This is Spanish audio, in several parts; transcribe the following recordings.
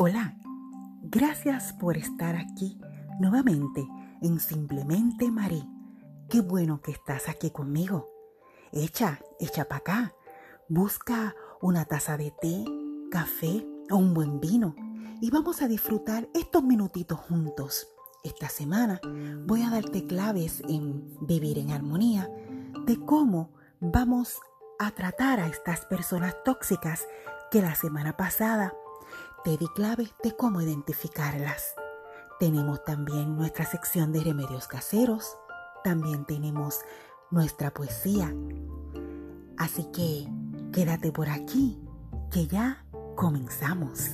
Hola, gracias por estar aquí nuevamente en Simplemente Marí. Qué bueno que estás aquí conmigo. Echa, echa para acá. Busca una taza de té, café o un buen vino y vamos a disfrutar estos minutitos juntos. Esta semana voy a darte claves en vivir en armonía de cómo vamos a tratar a estas personas tóxicas que la semana pasada te di claves de cómo identificarlas. Tenemos también nuestra sección de remedios caseros. También tenemos nuestra poesía. Así que quédate por aquí, que ya comenzamos.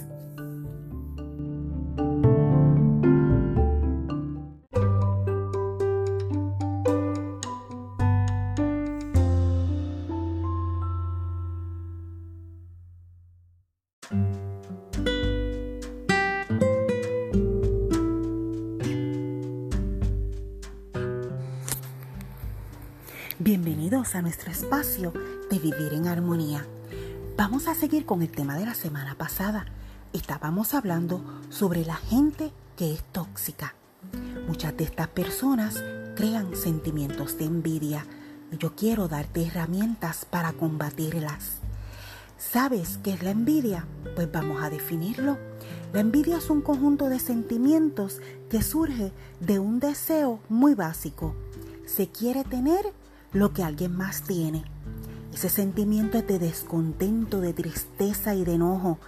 A nuestro espacio de vivir en armonía. Vamos a seguir con el tema de la semana pasada. Estábamos hablando sobre la gente que es tóxica. Muchas de estas personas crean sentimientos de envidia. Yo quiero darte herramientas para combatirlas. ¿Sabes qué es la envidia? Pues vamos a definirlo. La envidia es un conjunto de sentimientos que surge de un deseo muy básico. Se quiere tener lo que alguien más tiene. Ese sentimiento de descontento, de tristeza y de enojo,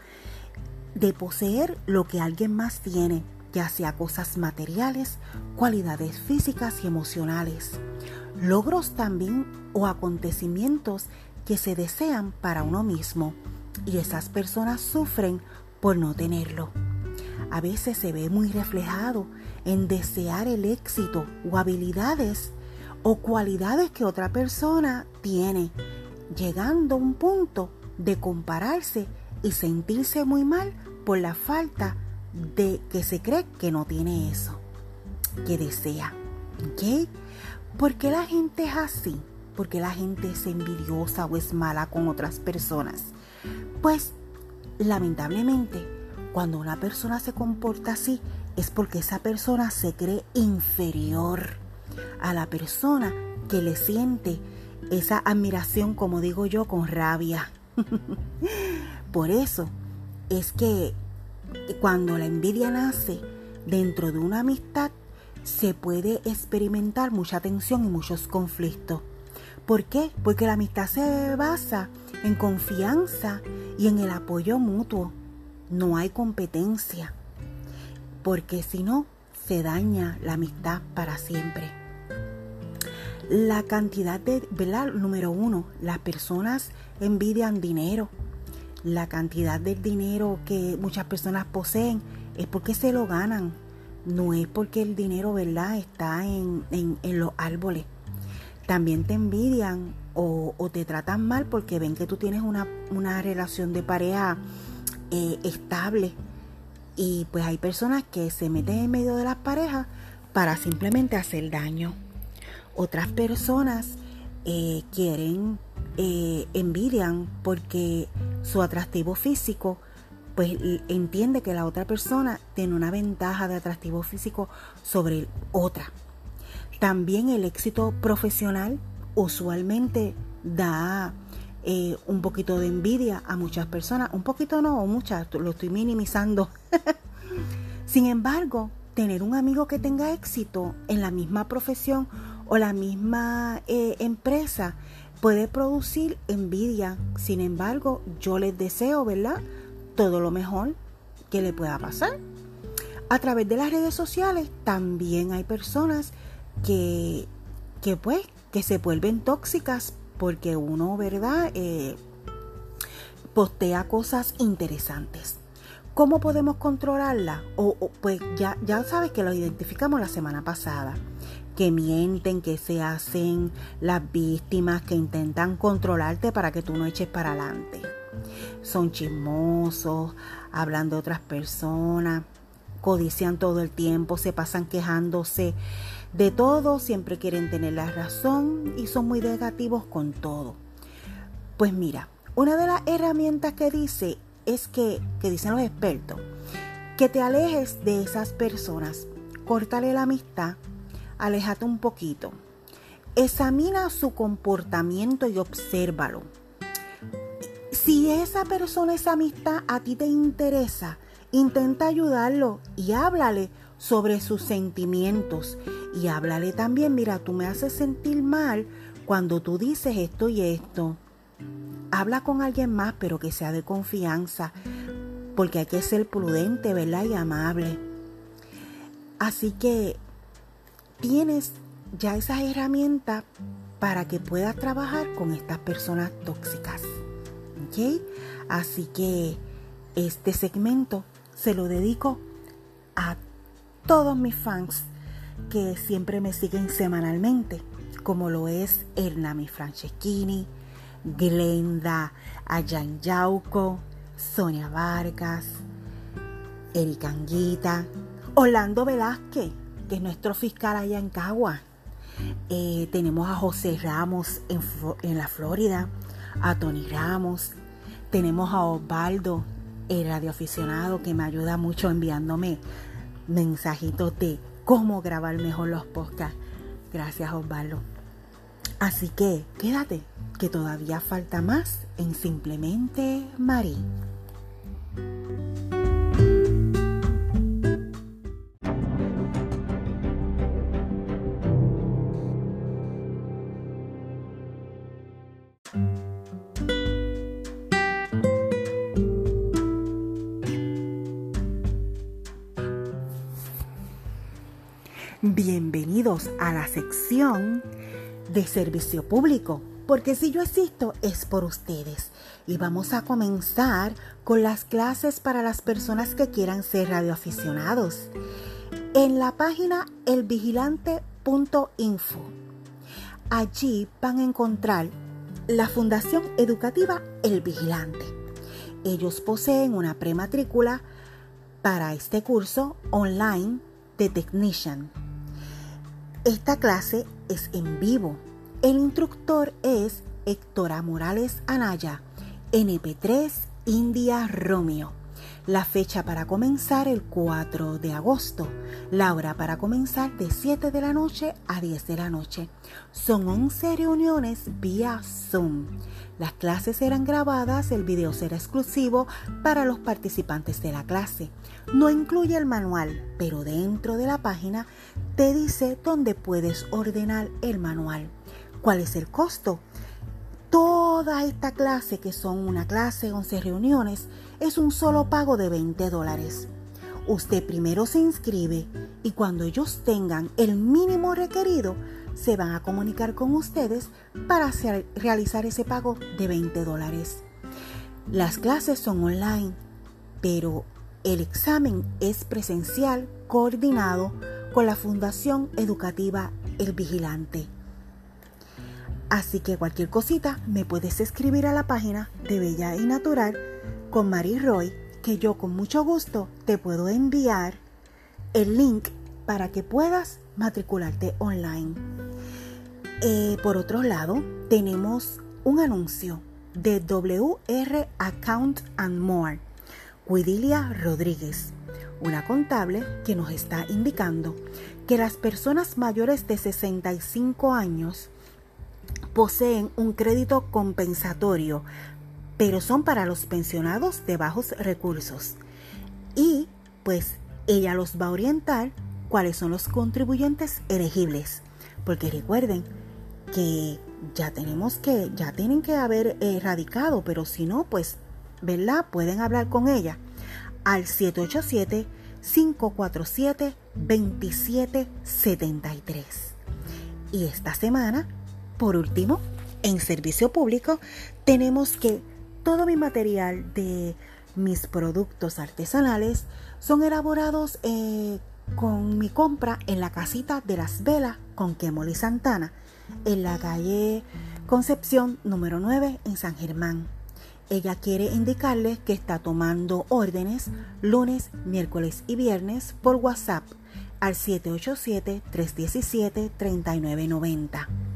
de poseer lo que alguien más tiene, ya sea cosas materiales, cualidades físicas y emocionales, logros también o acontecimientos que se desean para uno mismo y esas personas sufren por no tenerlo. A veces se ve muy reflejado en desear el éxito o habilidades o cualidades que otra persona tiene, llegando a un punto de compararse y sentirse muy mal por la falta de que se cree que no tiene eso, que desea. ¿Ok? ¿Por qué la gente es así? ¿Por qué la gente es envidiosa o es mala con otras personas? Pues, lamentablemente, cuando una persona se comporta así, es porque esa persona se cree inferior a la persona que le siente esa admiración, como digo yo, con rabia. Por eso es que cuando la envidia nace dentro de una amistad, se puede experimentar mucha tensión y muchos conflictos. ¿Por qué? Porque la amistad se basa en confianza y en el apoyo mutuo. No hay competencia. Porque si no, se daña la amistad para siempre. La cantidad de, ¿verdad? Número uno, las personas envidian dinero. La cantidad del dinero que muchas personas poseen es porque se lo ganan. No es porque el dinero, ¿verdad?, está en, los árboles. También te envidian o, te tratan mal porque ven que tú tienes una, relación de pareja eh, estable. Y pues hay personas que se meten en medio de las parejas para simplemente hacer daño. Otras personas eh, quieren, eh, envidian porque su atractivo físico, pues entiende que la otra persona tiene una ventaja de atractivo físico sobre otra. También el éxito profesional usualmente da eh, un poquito de envidia a muchas personas. Un poquito no, o muchas, lo estoy minimizando. Sin embargo, tener un amigo que tenga éxito en la misma profesión o la misma eh, empresa puede producir envidia. Sin embargo, yo les deseo, ¿verdad? Todo lo mejor que le pueda pasar. A través de las redes sociales también hay personas que, que pues, que se vuelven tóxicas porque uno, ¿verdad? Eh, postea cosas interesantes. ¿Cómo podemos controlarla? O, pues ya, ya sabes que lo identificamos la semana pasada que mienten, que se hacen las víctimas, que intentan controlarte para que tú no eches para adelante. Son chismosos, hablan de otras personas, codician todo el tiempo, se pasan quejándose de todo, siempre quieren tener la razón y son muy negativos con todo. Pues mira, una de las herramientas que dice es que, que dicen los expertos, que te alejes de esas personas. Córtale la amistad, aléjate un poquito. Examina su comportamiento y obsérvalo. Si esa persona, esa amistad a ti te interesa, intenta ayudarlo y háblale sobre sus sentimientos. Y háblale también, mira, tú me haces sentir mal cuando tú dices esto y esto. Habla con alguien más, pero que sea de confianza, porque hay que ser prudente, ¿verdad? Y amable. Así que tienes ya esas herramientas para que puedas trabajar con estas personas tóxicas. Así que este segmento se lo dedico a todos mis fans que siempre me siguen semanalmente, como lo es Hernami Franceschini, Glenda Ayan Yauco, Sonia Vargas, Erika Anguita, Orlando Velázquez, que es nuestro fiscal allá en Cagua. Eh, tenemos a José Ramos en, en la Florida, a Tony Ramos, tenemos a Osvaldo, el radioaficionado, que me ayuda mucho enviándome mensajitos de cómo grabar mejor los podcasts. Gracias, Osvaldo. Así que quédate, que todavía falta más en Simplemente Marí. Bienvenidos a la sección de servicio público, porque si yo existo es por ustedes. Y vamos a comenzar con las clases para las personas que quieran ser radioaficionados. En la página elvigilante.info. Allí van a encontrar la Fundación Educativa El Vigilante. Ellos poseen una prematrícula para este curso online de Technician esta clase es en vivo. El instructor es Héctora Morales Anaya, NP3 India Romeo. La fecha para comenzar el 4 de agosto. La hora para comenzar de 7 de la noche a 10 de la noche. Son 11 reuniones vía Zoom. Las clases serán grabadas, el video será exclusivo para los participantes de la clase. No incluye el manual, pero dentro de la página te dice dónde puedes ordenar el manual. ¿Cuál es el costo? Toda esta clase, que son una clase, 11 reuniones, es un solo pago de 20 dólares. Usted primero se inscribe y cuando ellos tengan el mínimo requerido, se van a comunicar con ustedes para realizar ese pago de 20 dólares. Las clases son online, pero el examen es presencial coordinado con la Fundación Educativa El Vigilante. Así que cualquier cosita me puedes escribir a la página de Bella y Natural con Marie Roy, que yo con mucho gusto te puedo enviar el link para que puedas matricularte online. Eh, por otro lado, tenemos un anuncio de WR Account and More Widilia Rodríguez, una contable que nos está indicando que las personas mayores de 65 años poseen un crédito compensatorio, pero son para los pensionados de bajos recursos. Y pues ella los va a orientar cuáles son los contribuyentes elegibles, porque recuerden que ya tenemos que ya tienen que haber erradicado, pero si no, pues ¿verdad? Pueden hablar con ella al 787-547-2773. Y esta semana, por último, en servicio público, tenemos que todo mi material de mis productos artesanales son elaborados eh, con mi compra en la casita de las velas con Kemoli Santana, en la calle Concepción número 9 en San Germán. Ella quiere indicarles que está tomando órdenes lunes, miércoles y viernes por WhatsApp al 787-317-3990.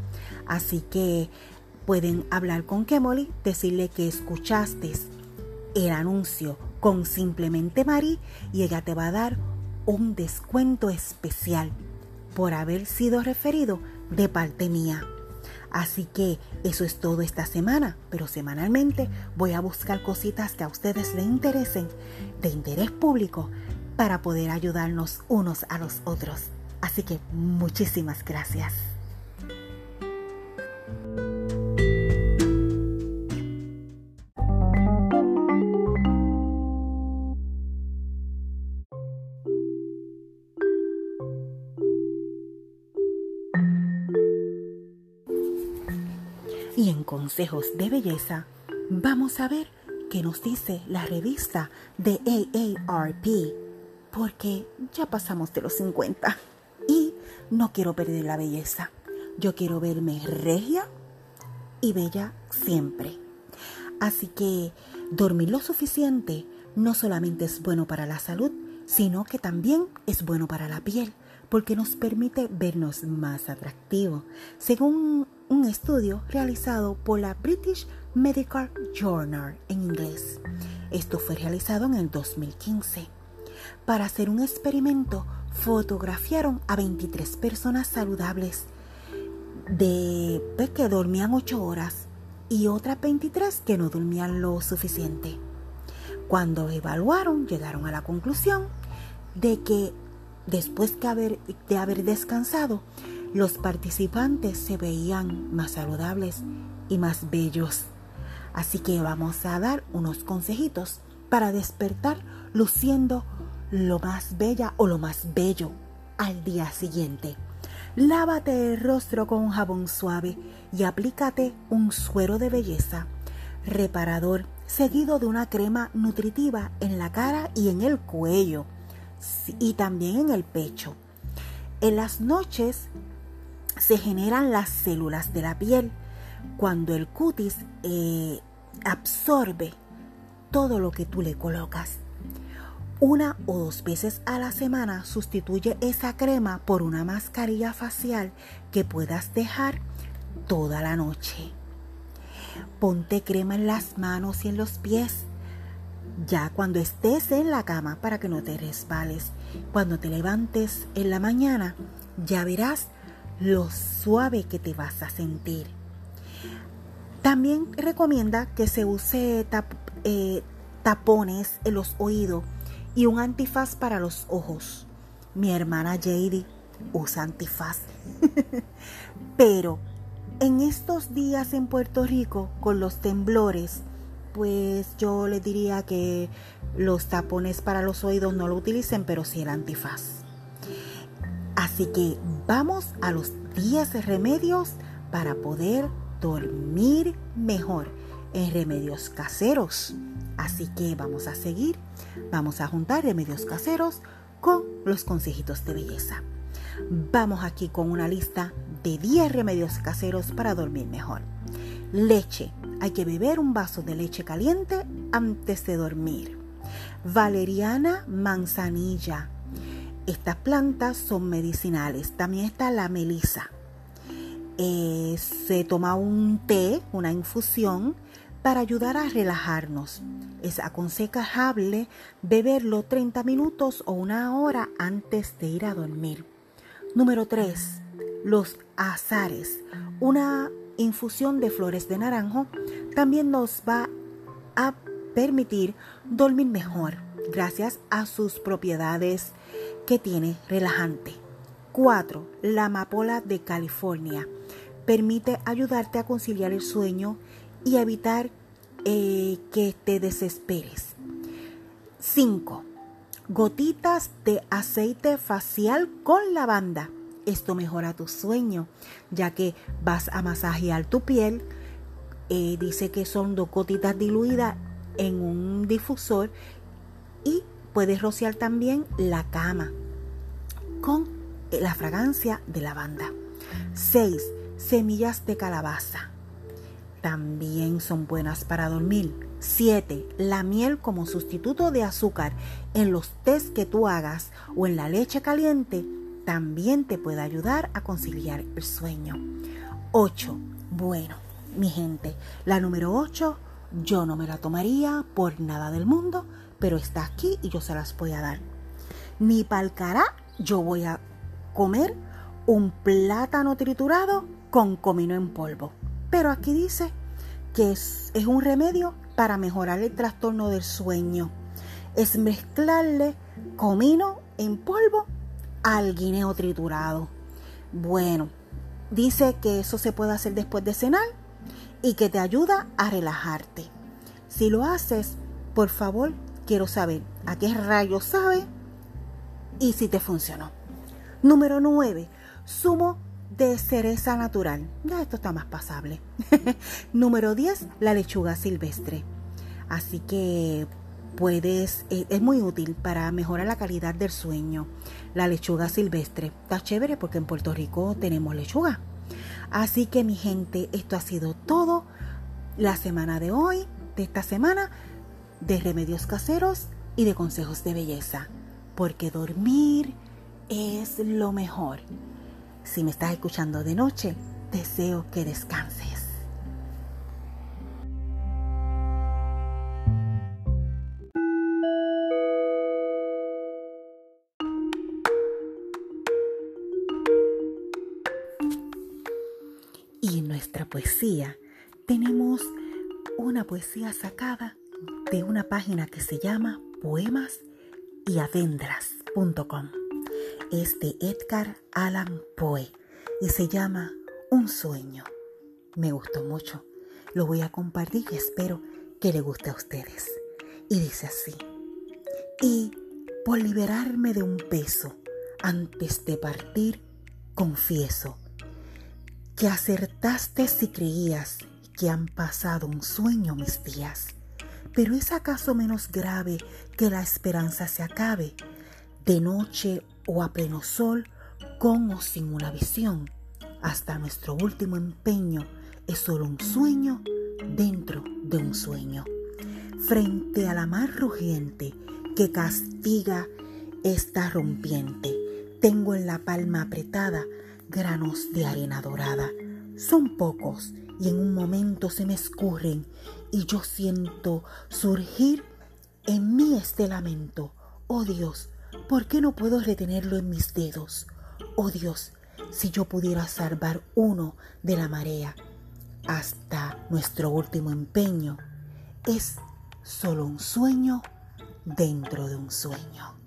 Así que pueden hablar con Kemoli, decirle que escuchaste el anuncio con Simplemente Mari y ella te va a dar un descuento especial por haber sido referido de parte mía. Así que eso es todo esta semana, pero semanalmente voy a buscar cositas que a ustedes les interesen, de interés público, para poder ayudarnos unos a los otros. Así que muchísimas gracias. Y en consejos de belleza, vamos a ver qué nos dice la revista de AARP, porque ya pasamos de los 50 y no quiero perder la belleza. Yo quiero verme regia y bella siempre. Así que dormir lo suficiente no solamente es bueno para la salud, sino que también es bueno para la piel, porque nos permite vernos más atractivos. Según un estudio realizado por la British Medical Journal en inglés. Esto fue realizado en el 2015. Para hacer un experimento, fotografiaron a 23 personas saludables de que dormían 8 horas y otras 23 que no dormían lo suficiente. Cuando evaluaron, llegaron a la conclusión de que después de haber descansado, los participantes se veían más saludables y más bellos. Así que vamos a dar unos consejitos para despertar luciendo lo más bella o lo más bello al día siguiente. Lávate el rostro con jabón suave y aplícate un suero de belleza reparador seguido de una crema nutritiva en la cara y en el cuello y también en el pecho. En las noches se generan las células de la piel cuando el cutis eh, absorbe todo lo que tú le colocas. Una o dos veces a la semana sustituye esa crema por una mascarilla facial que puedas dejar toda la noche. Ponte crema en las manos y en los pies. Ya cuando estés en la cama para que no te resbales. Cuando te levantes en la mañana, ya verás lo suave que te vas a sentir. También recomienda que se use eh, tapones en los oídos y un antifaz para los ojos. Mi hermana JD usa antifaz. Pero en estos días en Puerto Rico, con los temblores, pues yo le diría que los tapones para los oídos no lo utilicen, pero sí el antifaz. Así que vamos a los 10 remedios para poder dormir mejor en remedios caseros. Así que vamos a seguir, vamos a juntar remedios caseros con los consejitos de belleza. Vamos aquí con una lista de 10 remedios caseros para dormir mejor. Leche. Hay que beber un vaso de leche caliente antes de dormir. Valeriana manzanilla estas plantas son medicinales. También está la melisa. Eh, se toma un té, una infusión, para ayudar a relajarnos. Es aconsejable beberlo 30 minutos o una hora antes de ir a dormir. Número 3. Los azares. Una infusión de flores de naranjo también nos va a permitir dormir mejor gracias a sus propiedades que tiene relajante. 4. La amapola de California. Permite ayudarte a conciliar el sueño y evitar eh, que te desesperes. 5. Gotitas de aceite facial con lavanda. Esto mejora tu sueño, ya que vas a masajear tu piel. Eh, dice que son dos gotitas diluidas en un difusor y Puedes rociar también la cama con la fragancia de lavanda. 6. Semillas de calabaza. También son buenas para dormir. 7. La miel como sustituto de azúcar en los tés que tú hagas o en la leche caliente también te puede ayudar a conciliar el sueño. 8. Bueno, mi gente, la número 8 yo no me la tomaría por nada del mundo, pero está aquí y yo se las voy a dar. Ni palcará, yo voy a comer un plátano triturado con comino en polvo. Pero aquí dice que es, es un remedio para mejorar el trastorno del sueño. Es mezclarle comino en polvo al guineo triturado. Bueno, dice que eso se puede hacer después de cenar y que te ayuda a relajarte. Si lo haces, por favor, quiero saber a qué rayo sabe y si te funcionó. Número 9. Zumo de cereza natural. Ya esto está más pasable. Número 10. La lechuga silvestre. Así que puedes, eh, es muy útil para mejorar la calidad del sueño. La lechuga silvestre. Está chévere porque en Puerto Rico tenemos lechuga. Así que mi gente, esto ha sido todo la semana de hoy, de esta semana, de remedios caseros y de consejos de belleza. Porque dormir es lo mejor. Si me estás escuchando de noche, deseo que descanses. Y en nuestra poesía tenemos una poesía sacada de una página que se llama Poemas y Avendras.com. Es de Edgar Allan Poe y se llama Un sueño. Me gustó mucho. Lo voy a compartir y espero que le guste a ustedes. Y dice así. Y por liberarme de un peso antes de partir, confieso que acertaste si creías que han pasado un sueño mis días. Pero es acaso menos grave que la esperanza se acabe, de noche o a pleno sol, con o sin una visión. Hasta nuestro último empeño es solo un sueño dentro de un sueño. Frente a la mar rugiente que castiga esta rompiente, tengo en la palma apretada granos de arena dorada. Son pocos y en un momento se me escurren y yo siento surgir en mí este lamento. Oh Dios, ¿por qué no puedo retenerlo en mis dedos? Oh Dios, si yo pudiera salvar uno de la marea hasta nuestro último empeño, es solo un sueño dentro de un sueño.